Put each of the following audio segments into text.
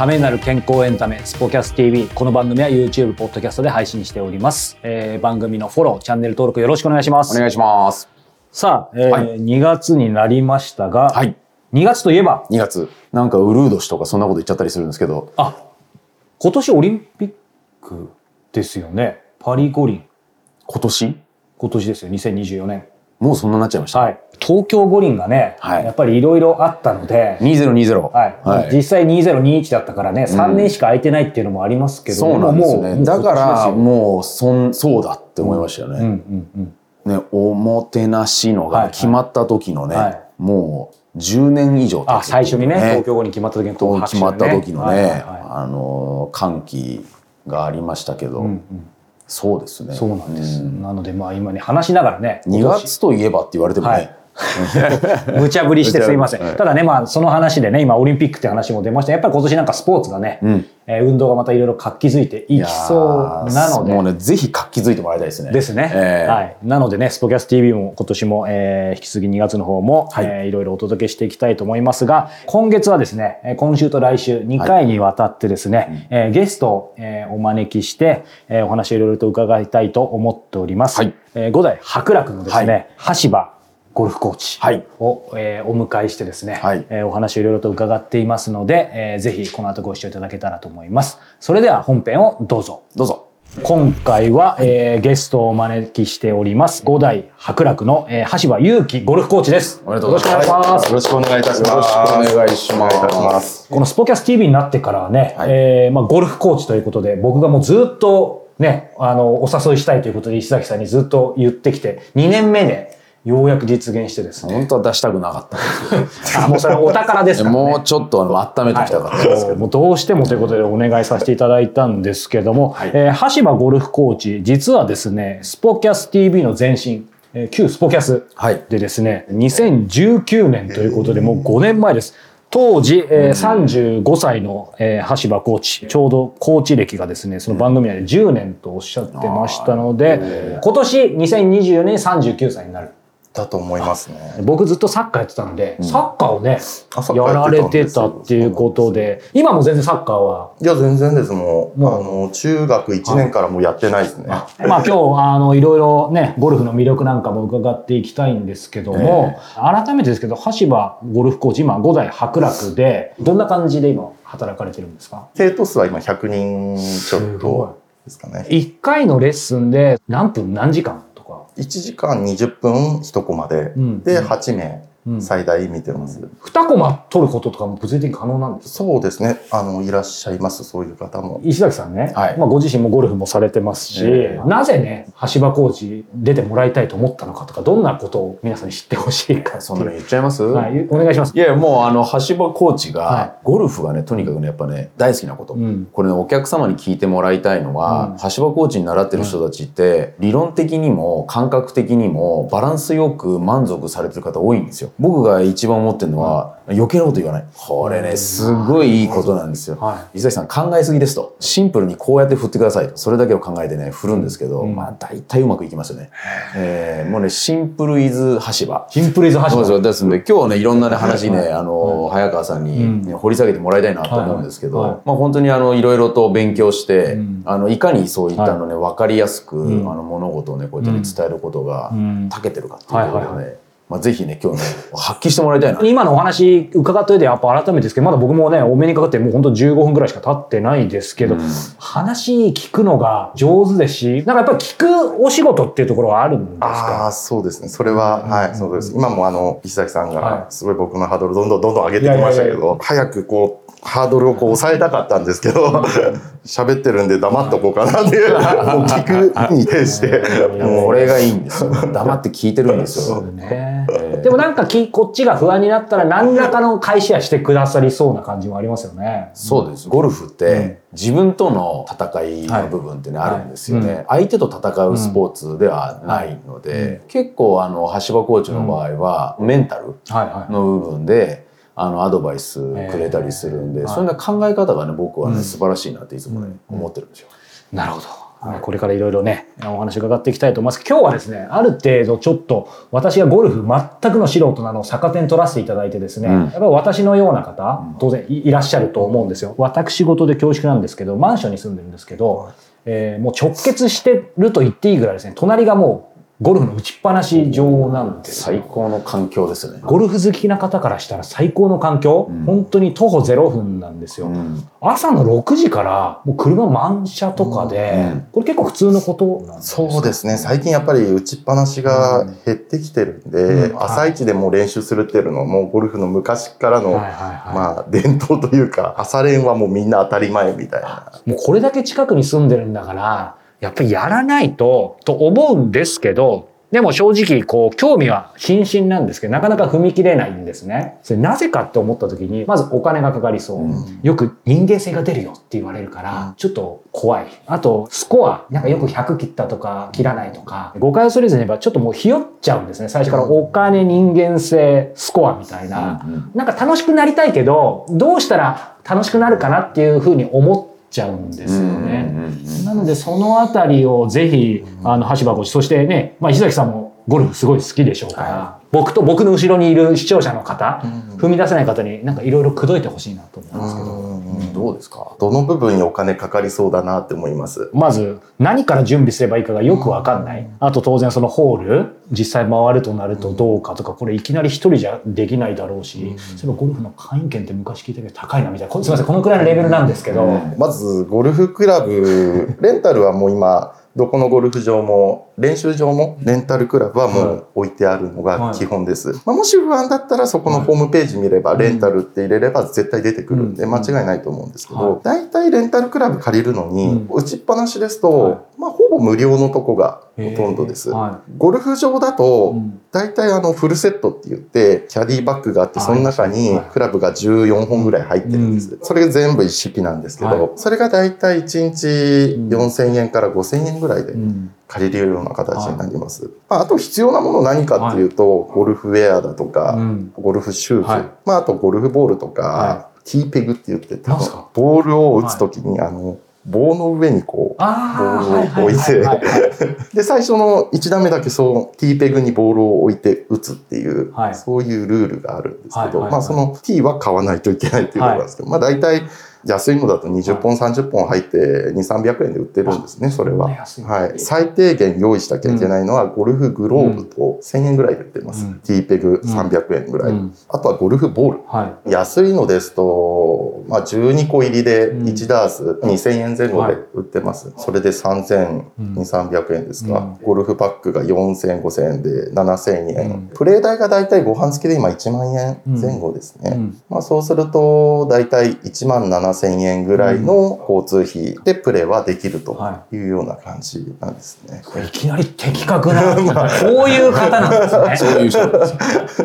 ためになる健康エンタメスポキャス TV この番組は YouTube ポッドキャストで配信しております、えー番組のフォローチャンネル登録よろしくお願いします。お願いします。さあ、えーはい。2月になりましたが、はい。2月といえば？2月。なんかウルー年とかそんなこと言っちゃったりするんですけど、あ今年オリンピックですよね。パリ五輪。今年？今年ですよ。2024年。もうそんなになっちゃいました。はい東京五輪がね、はいやっぱりいろいろあったので、2020。はいはい。実際2021だったからね、3年しか空いてないっていうのもありますけど、そうなんですよね。だから、もう、そん、そうだって思いましたよですようんね。うんうん。ね、おもてなしのはいが決まった時のね、はいもう10年以上経ってるあ、最初にね、東京五輪決まった時のと決まった時のね、はいはいはいあの、歓喜がありましたけど、うんうんそうですね。そうなんです。んなので、まあ今ね、話しながらね、2月といえばって言われてもね、はい 無茶ぶりしてすいません。はいただね、まあその話でね、今オリンピックって話も出ました。やっぱり今年なんかスポーツがね、うんえー運動がまたいろいろ活気づいていきそうなので、もうね、ぜひ活気づいてもらいたいですね。ですね、ええはい。なのでね、スポキャス TV も今年も、えー引き続き2月の方も、はいいえーいろいろお届けしていきたいと思いますが、今月はですね、えー今週と来週2回にわたってですね、えーゲストを、えーお招きして、えーお話をいろいろと伺いたいと思っております。はいえー五代白楽のですね、はい橋場ゴルフコーチはいを、えーお迎えしてですね、はいえーお話をいろいろと伺っていますので、えーぜひこの後ご視聴いただけたらと思います。それでは本編をどうぞ。どうぞ。今回は、えーゲストをお招きしております。五代白楽の、えー橋場祐希ゴルフコーチです。おめでとうございますよろしくお願いします。よろしくお願いいたします。よろしくお願いしますます。このスポキャス TV になってからはね、はいえーまあ、ゴルフコーチということで、僕がもうずっとね、あの、お誘いしたいということで石崎さんにずっと言ってきて、2年目でようやく実現してですね。本当は出したくなかったんですあ、もうそれはお宝ですけど、からね。もうちょっとあの温めておきたかったんですけど、もうどうしてもということでお願いさせていただいたんですけども、えー橋場ゴルフコーチ、実はですね、スポキャス TV の前身、えー旧スポキャスはいでですね、2019年ということで、もう5年前です。当時、えー35歳の、えー橋場コーチ、ちょうどコーチ歴がですね、その番組内で10年とおっしゃってましたので、今年2024年39歳になる。だと思いますね。僕ずっとサッカーやってたので、サッカーをね、やられてたっていうことで、今も全然サッカーは、いや、全然です。もう、もうあの、中学1年からもうやってないですね。まあ今日、あの、いろいろね、ゴルフの魅力なんかも伺っていきたいんですけども、改めてですけど、橋場ゴルフコーチ、今5代白楽で、どんな感じで今働かれてるんですか？生徒数は今100人ちょっとですかね。?1 回のレッスンで何分何時間？1時間20分1コマで、うんで、8名うん最大見てます。2コマ取ることとかも物理的に可能なんですか？そうですね。あの、いらっしゃいます。そういう方も。石崎さんね、はいまあ、ご自身もゴルフもされてますし、ええなぜね、橋場コーチ出てもらいたいと思ったのかとか、どんなことを皆さんに知ってほしいかそんなの。言っちゃいます、はい、お願いします。いやもうあの橋場コーチはがゴルフがねとにかくねやっぱね大好きなこと、うんこれねお客様に聞いてもらいたいのは、橋場コーチに習ってる人たちって、理論的にも感覚的にもバランスよく満足されてる方多いんですよ僕が一番思ってるのは、余計なこと言わない。これねすごいいいことなんですよ、は伊崎さん考えすぎですと。シンプルにこうやって振ってくださいと。それだけを考えてね振るんですけど、うん。まあ大体うまくいきますよね、えーもうねシンプルイズ橋場。シンプルイズ橋場。そうですよ。ですので、今日はね、いろんなね、話ね、あの、早川さんに、ねう掘り下げてもらいたいなと思うんですけど、はい。はいまあ本当にあの、いろいろと勉強して、うん。あの、いかにそういったのね、わかりやすく、ん。あの、物事をね、こうやってね伝えることがうん、長けてるかっていうところはいはいでね、まあぜひね、今日ね、発揮してもらいたいな。今のお話伺った上でやっぱ改めてですけど、まだ僕もね、お目にかかってもう本当15分ぐらいしか経ってないですけど、話聞くのが上手ですし、なんかやっぱり聞くお仕事っていうところはあるんですあか？あ、そうですね。それは、はい、そうです。今もあの、石崎さんはいが、すごい僕のハードルどんどんどんどん上げてきましたけど、早くこう、ハードルをこう抑えたかったんですけど、喋ってるんで黙っとこうかなっていう、もう聞くに徹して、いやこれがいいんですよ。黙って聞いてるんですよ。でもなんかきこっちが不安になったら何らかの返しはしてくださりそうな感じもありますよね。そうです。ゴルフって、自分との戦いの部分ってね、はいあるんですよね。相手と戦うスポーツではないので、結構あの、橋場コーチの場合は、メンタルはいはい。の部分で、あの、アドバイスくれたりするんで、えーそんな考え方がね、僕はね、うん素晴らしいなっていつもね、うん思ってるんですよ。なるほど。これからいろいろね、お話伺っていきたいと思います。今日はですね、ある程度ちょっと私がゴルフ全くの素人なのを逆手に取らせていただいてですね、うんやっぱり私のような方、当然いいらっしゃると思うんですよ。私事で恐縮なんですけど、マンションに住んでるんですけど、えーもう直結してると言っていいぐらいですね、隣がもうゴルフの打ちっぱなし場なんですよ最高の環境ですよね。ゴルフ好きな方からしたら最高の環境、うん。本当に徒歩0分なんですよ。うん。朝の6時からもう車満車とかで、うん。これ結構普通のことなんですかそうですね。最近やっぱり打ちっぱなしが減ってきてるんで、うん。朝一でもう練習するっていうのはもうゴルフの昔からの、まあ伝統というか、朝練はもうみんな当たり前みたいな。もうこれだけ近くに住んでるんだから、やっぱりやらないと、と思うんですけど、でも正直、こう、興味は津々なんですけど、なかなか踏み切れないんですね。それなぜかって思った時に、まずお金がかかりそう。うんよく人間性が出るよって言われるから、ちょっと怖い。あと、スコア、なんかよく100切ったとか、切らないとか、誤解を恐れずに言えば、ちょっともうひよっちゃうんですね。最初からお金、人間性、スコアみたいな。うんなんか楽しくなりたいけど、どうしたら楽しくなるかなっていうふうに思っちゃうんですよね。なので、そのあたりをぜひ、あの、橋場コーチ、そしてね、まあ、石崎さんもゴルフすごい好きでしょうから、僕と僕の後ろにいる視聴者の方、踏み出せない方になんかいろいろ口説いてほしいなと思うんですけど、うんどうですか？どの部分にお金かかりそうだなって思います？まず、何から準備すればいいかがよくわかんない。あと当然そのホール、実際回るとなるとどうかとか、これいきなり一人じゃできないだろうし、そういえばゴルフの会員権って昔聞いたけど高いなみたいな。こすみません、このくらいのレベルなんですけど、うん。まず、ゴルフクラブ、レンタルはもう今、どこのゴルフ場も、練習場も、レンタルクラブはもう置いてあるのが基本です。まあ、もし不安だったら、そこのホームページ見れば、レンタルって入れれば絶対出てくるんで、うん。間違いないと思うんですけはい。ど、大体レンタルクラブ借りるのに、う打ちっぱなしですはい。と、まあ、ほぼ無料のとこがほとんどです。はゴルフ場だとうん、大体あのフルセットって言って、キャディバッグがあって、その中にはい。クラブが14本ぐらい入ってるんです。それが全部一式なんですけはい。ど、それが大体1日4000円から5000円ぐらいで借りれるような形になります。まああと必要なもの何かっていうと、ゴルフウェアだとか、うん。ゴルフシューズ、はい。まああとゴルフボールとか、はティーペグって言って、多分ボールを打つときに、あの、棒の上にこう、あボールを置いてで、最初の1打目だけその T ペグにボールを置いて打つっていう、はい。そういうルールがあるんですけど、まあその T は買わないといけないっていうことなんですけど、まあ大体安いのだと20本、30本入って2、300円で売ってるんですね、それは。はい。最低限用意しなきゃいけないのは、ゴルフグローブと1000円ぐらいで売ってます。うん T ペグ300円ぐらい。うんあとはゴルフボール。は安いのですと、まあ、12個入りでうん1ダース2000円前後で売ってます。それで3200、うん300円ですか、うんゴルフパックが4000、5000円で7000円。うんプレー代がだいたいご飯付きで今1万円前後ですね。まあ、そうすると、だいたい1万7000円ぐらいの交通費でプレーはできるとはいうような感じなんですね。いきなり的確な、こういう方なんですね。そういう人です。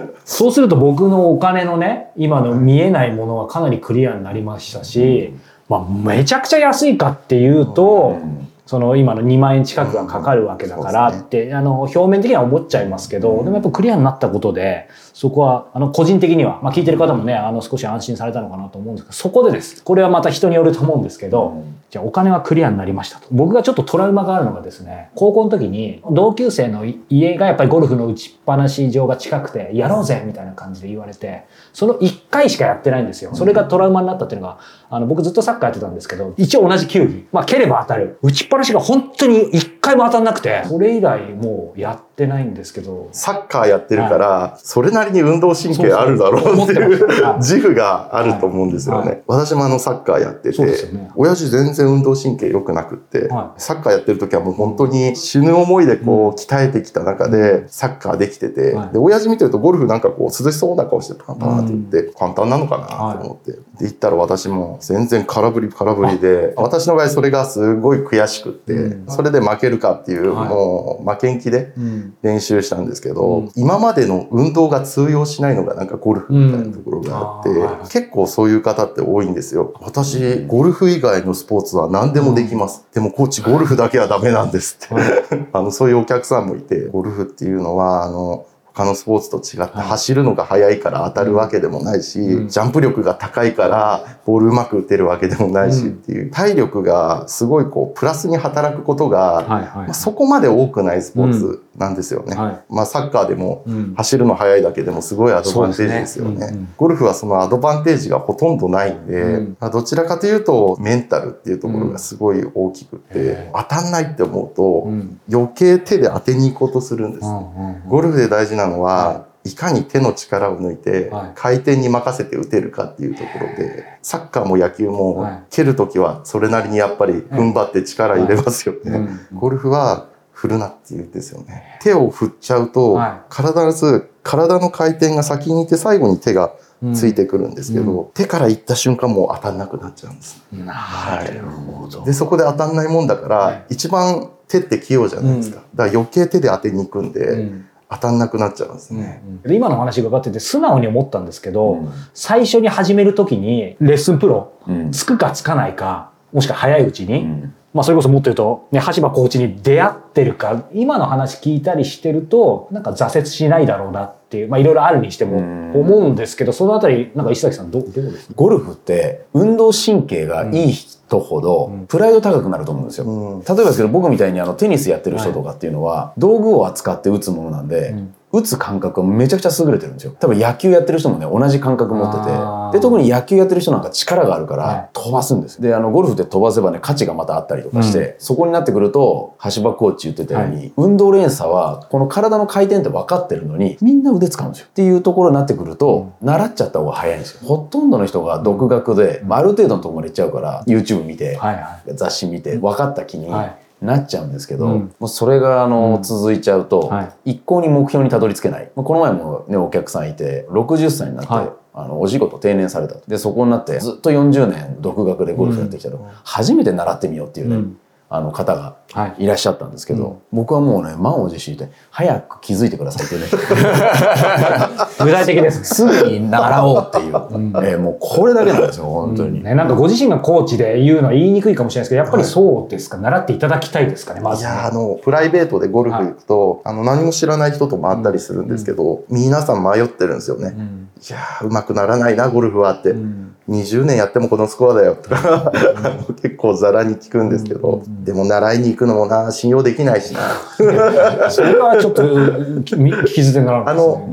そうすると僕のお金のね、今の見えないものはかなりクリアになりましたし、まあ、めちゃくちゃ安いかっていうと、その今の2万円近くがかかるわけだからうんって、あの、表面的には思っちゃいますけど、でもやっぱクリアになったことで、そこは、あの、個人的には、まあ聞いてる方もね、あの、少し安心されたのかなと思うんですけど、そこでです。これはまた人によると思うんですけど、じゃあお金はクリアになりましたと。僕がちょっとトラウマがあるのがですね、高校の時に同級生の家がやっぱりゴルフの打ちっぱなし場が近くて、やろうぜみたいな感じで言われて、その1回しかやってないんですよ。それがトラウマになったっていうのが、あの、僕ずっとサッカーやってたんですけど、一応同じ球技。まあ、蹴れば当たる。打ちっぱなしが本当に1回も当たんなくて、それ以来もうやってないんですけど、サッカーやってるから、それなりに運動神経あるだろうっていう自負があると思うんですよね。はい。私もあのサッカーやってて、親父全然運動神経良くなくって、はサッカーやってる時はもう本当に死ぬ思いでこう鍛えてきた中でサッカーできてて、はい。で、親父見てるとゴルフなんかこう涼しそうな顔してパンパンって言って、簡単なのかなと思って。で、行ったら私も全然空振り空振りで、私の場合それがすごい悔しくって、うん。それで負けるかっていう、はい。もう負けん気でうん。練習したんですけど、うん。今までの運動が通用しないのがなんかゴルフみたいなところがあって、結構そういう方って多いんですよ。私、ゴルフ以外のスポーツは何でもできます。でもコーチ、ゴルフだけはダメなんですって。あの、そういうお客さんもいて、ゴルフっていうのは、あの、他のスポーツと違って走るのが速いから当たるわけでもないし、うん。ジャンプ力が高いからボールうまく打てるわけでもないしっていう、体力がすごいこう、プラスに働くことが、まあそこまで多くないスポーツなんですよね。はい。まあサッカーでもうん。走るの速いだけでもすごいアドバンテージですよね。ね。うんうん。ゴルフはそのアドバンテージがほとんどないんで、うんまあどちらかというとメンタルっていうところがすごい大きくって、へ当たんないって思うと、うん。余計手で当てに行こうとするんです。うんうん。ゴルフで大事なのは、、はい。かに手の力を抜いて、はい。回転に任せて打てるかっていうところで、サッカーも野球も、はい。蹴るときはそれなりにやっぱり踏ん張って力入れますよね。うん。ゴルフは振るなって言うんですよね。手を振っちゃうと、は体ず体の回転が先にいて最後に手がうんついてくるんですけど、手から行った瞬間もう当たんなくなっちゃうんです。なるほど。で、そこで当たんないもんだから、はい。一番手って器用じゃないですか。だから余計手で当てに行くんで、うん当たんなくなっちゃうんですね。で今の話伺ってて素直に思ったんですけど、うん。最初に始めるときにレッスンプロうん。つくかつかないかもしくは早いうちに、うんまあそれこそもっと言うと、ね、橋場コーチに出会ってるか今の話聞いたりしてるとなんか挫折しないだろうなっていうまあいろいろあるにしてもうん。思うんですけどそのあたりなんか石崎さんどどうですか？ゴルフって運動神経がいい人ほどうん。プライド高くなると思うんですよ。うん。例えばですけど僕みたいにあのテニスやってる人とかっていうのは道具を扱って打つものなんで、うん打つ感覚はめちゃくちゃ優れてるんですよ。多分野球やってる人もね、同じ感覚持ってて。で、特に野球やってる人なんか力があるかはいら飛ばすんです。で、あの、ゴルフで飛ばせばね、価値がまたあったりとかして、そこになってくると、橋場コーチ言ってたように、運動連鎖は、この体の回転って分かってるのに、みんな腕使うんですよ。っていうところになってくると、習っちゃった方が早いんですよ。ほとんどの人が独学で、まあ、ある程度のところまで行っちゃうから、YouTube 見て、はいは雑誌見て、分かった気に、はいなっちゃうんですけど、うん。もうそれがあの、うん。続いちゃうと、はい。一向に目標にたどり着けない。まあこの前もね、お客さんいて、60歳になって、はい。あの、お仕事定年された。で、そこになって、ずっと40年独学でゴルフやってきたら、初めて習ってみようっていうね、うんあの方がはい。いらっしゃったんですけど、僕はもうね、満を持して、早く気づいてくださいってね、具体的です。ねすぐに習おうっていう、えーもうこれだけなんですよ、本当に。ね、なんかご自身がコーチで言うのは言いにくいかもしれないですけどやっぱりそうですか、習っていただきたいですかねまず。ねいや、あの、プライベートでゴルフ行くと、あの、何も知らない人とも会ったりするんですけど、皆さん迷ってるんですよね。うんいやー、うまくならないな、ゴルフはって。うん。20年やってもこのスコアだよとか、結構ザラに聞くんですけど、でも習いに行くのもな、信用できないしな。それはちょっと聞き捨てならないあの、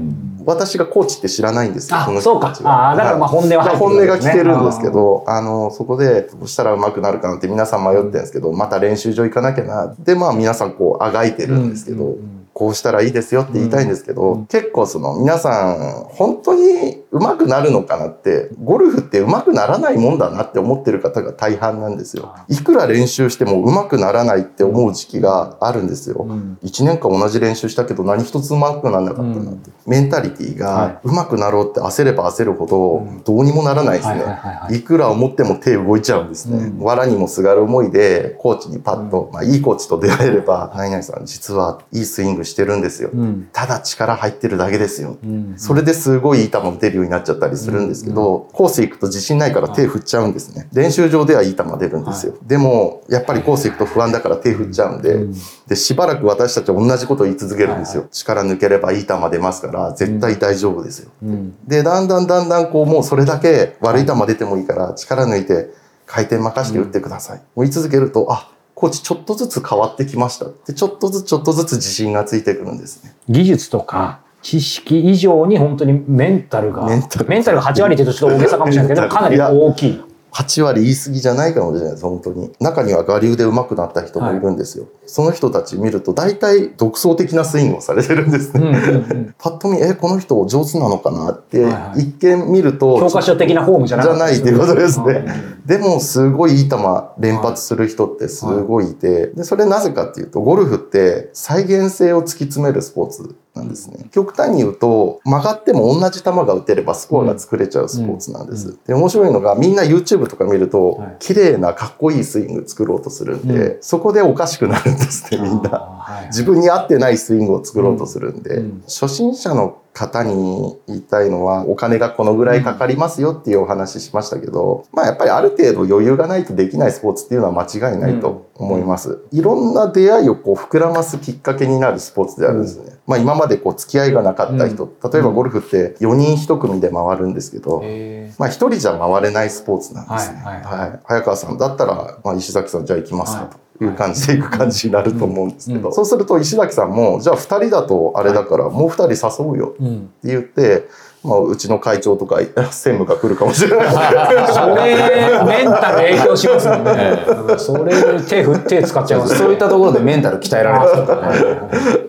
私がコーチって知らないんですよ、あそうか。あだからまあ本音は入って本音が聞けるんですけど、あの、そこで、どうしたら上手くなるかなって皆さん迷ってるんですけど、また練習場行かなきゃな。で、まあ皆さんこう、あがいてるんですけど、うんうんこうしたらいいですよって言いたいんですけど、うん結構その皆さん、本当に上手くなるのかなって、ゴルフって上手くならないもんだなって思ってる方が大半なんですよ。いくら練習しても上手くならないって思う時期があるんですよ。うん1年間同じ練習したけど何一つ上手くならなかったなって。メンタリティはが上手くなろうって焦れば焦るほどどうにもならないですね。はいくら思っても手動いちゃうんですね。うん藁にもすがる思いで、コーチにパッと、まあいいコーチと出会えれば、何々さん実はいいスイングしてるんですよ。うんただ力入ってるだけですよ。うんそれですごいいい球打てるようになっちゃったりするんですけど、コース行くと自信ないから手振っちゃうんですね。練習場ではいい球出るんですよ。でも、やっぱりコース行くと不安だから手振っちゃうんで、うんで、しばらく私たちは同じことを言い続けるんですよ。力抜ければいい球出ますから、絶対大丈夫ですよ。うんで、だんだんだんだんこう、もうそれだけ悪い球出てもいいから、力抜いて回転任して打ってください。もう言い続けると、あ、コーチちょっとずつ変わってきました。で、ちょっとずつちょっとずつ自信がついてくるんですね。技術とか知識以上に本当にメンタルがメンタルが8割って言うとちょっと大げさかもしれないけどかなり大きい。8割言い過ぎじゃないかもしれないです、本当に。中には我流で上手くなった人もいるんですよ。その人たち見ると、大体独創的なスイングをされてるんですね。うんうんうんパッと見、え、この人上手なのかなって、はいはい一見見ると、教科書的なフォームじゃなじゃないっていうことですね。でもすごいいい球連発する人ってすごいいて、で、それなぜかっていうと、ゴルフって再現性を突き詰めるスポーツなんですね。極端に言うと、曲がっても同じ球が打てればスコアが作れちゃうスポーツなんです。で、面白いのがみんな YouTube とか見るとはい、綺麗なかっこいいスイング作ろうとするんで、そこでおかしくなるんですね、みんな。はい自分に合ってないスイングを作ろうとするんで、うん。初心者の方に言いたいのはお金がこのぐらいかかりますよっていうお話しましたけど、まあやっぱりある程度余裕がないとできないスポーツっていうのは間違いないと思います。いろんな出会いをこう膨らますきっかけになるスポーツであるんですね。まあ今までこう付き合いがなかった人、例えばゴルフって4人1組で回るんですけど、へまあ一人じゃ回れないスポーツなんですね。はいはいはい早川さんだったら、まあ、石崎さんじゃあ行きますかという感じで行く感じになると思うんですけど、うんそうすると石崎さんも、じゃあ二人だとあれだからもう二人誘うよって言って、まあうちの会長とか 専務が来るかもしれない。それメンタル影響しますもんね。それ手振って使っちゃいますね。そういったところでメンタル鍛えられますからね。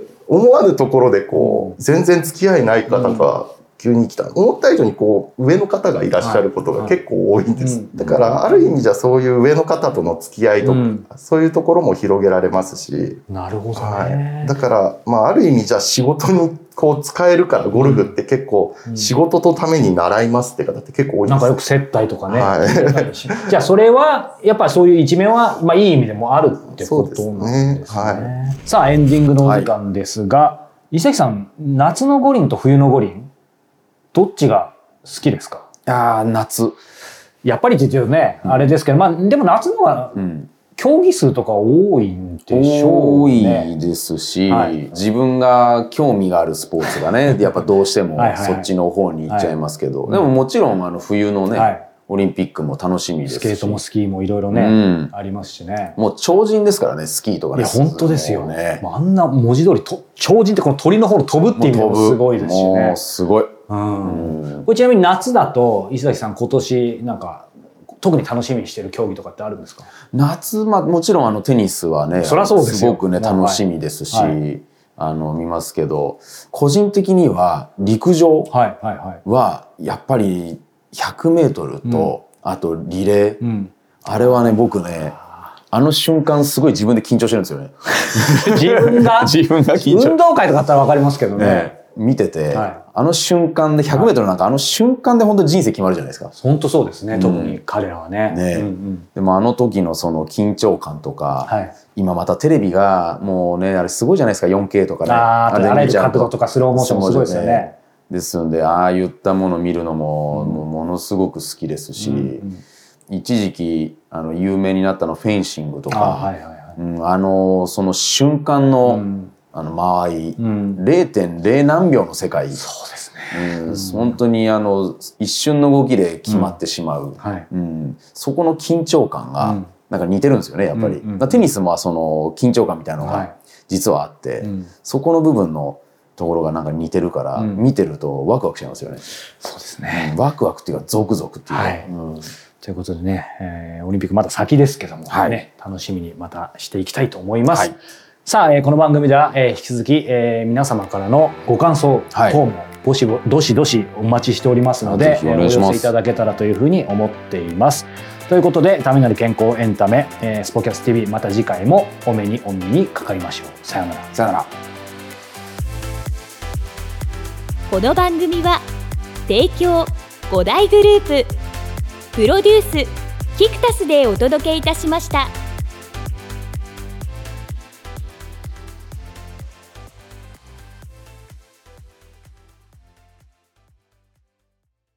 思わぬところでこう、全然付き合いない方が急に来た。思った以上にこう、上の方がいらっしゃることが結構多いんです。うんだから、ある意味じゃそういう上の方との付き合いとか、うんそういうところも広げられますし、なるほどはねい。。だから、まあ、ある意味じゃ仕事にこう使えるから、ゴルフって結構うん仕事とために習いますって方って結構多いんですなんかよく接待とかね。は じゃあそれは、やっぱりそういう一面は、まあいい意味でもあるってことなんですね。ですねはさあエンディングのお時間ですが、伊崎さん、夏の五輪と冬の五輪、どっちが好きですか？ああ、夏。やっぱりって言うとね、あれですけど、まあでも夏の方がうん。競技数とか多いんでしょ多うね。いですし、はい自分が興味があるスポーツがね、やっぱどうしてもはいはいはいそっちの方に行っちゃいますけど、はいでももちろんあの冬のね、はいオリンピックも楽しみですし。スケートもスキーもいろいろね、うんありますしね。もう超人ですからね、スキーとかね。いや、本当ですよ。ね。あんな文字通りと、超人ってこの鳥の方の飛ぶっていう意味でもすごいですしねもう。すごい。うん。うんこれちなみに夏だと、石崎さん今年なんか、特に楽しみにしてる競技とかってあるんですか？夏、まあもちろんあのテニスはね、そそうですよ。ごくね、まあ楽しみですし、はい。あの、見ますけど、個人的には陸上はやっぱり100メートルと、あとリレー、うん。あれはね、僕ね、あの瞬間すごい自分で緊張してるんですよね。自分が？自分が緊張。運動会とかだったらわかりますけどね。ね、見てて、はい。あの瞬間で100メートルなんかあの瞬間で本当人生決まるじゃないですか。本当そうですね、うん。特に彼らはね。ね。うんうん。でもあの時のその緊張感とか、はい。今またテレビがもうね、あれすごいじゃないですか、4K とかね。あーあらゆる角度とかスローモーションもすごいですよね。ですので、ああいったものを見るのも、もうものすごく好きですし、うんうん。一時期、あの、有名になったのフェンシングとか、あはいはいはい。うんあの、その瞬間の、うんあの、間合い、うん0.0何秒の世界。そうですね。うん本当にあの、一瞬の動きで決まってしまう。はい。うんそこの緊張感がうん、なんか似てるんですよね、やっぱり。うんうんテニスもその緊張感みたいなのはいが実はあって、うんそこの部分のところがなんか似てるから、うん見てるとワクワクしますよね。そうですね。ワクワクっていうかゾクゾクっていうか。はいうんということでね、えーオリンピックまだ先ですけども、はいね、楽しみにまたしていきたいと思います。はいさあ、えーこの番組では、えー引き続き、えー皆様からのご感想はい等もどしどしどしお待ちしておりますのでぜひお願いしますえーお寄せいただけたらというふうに思っています。ということで、ためなる健康エンタメ、えースポキャス TV、また次回もお目にお耳にかかりましょう。さようなら。さよなら。この番組は提供5大グループプロデュースキクタスでお届けいたしました。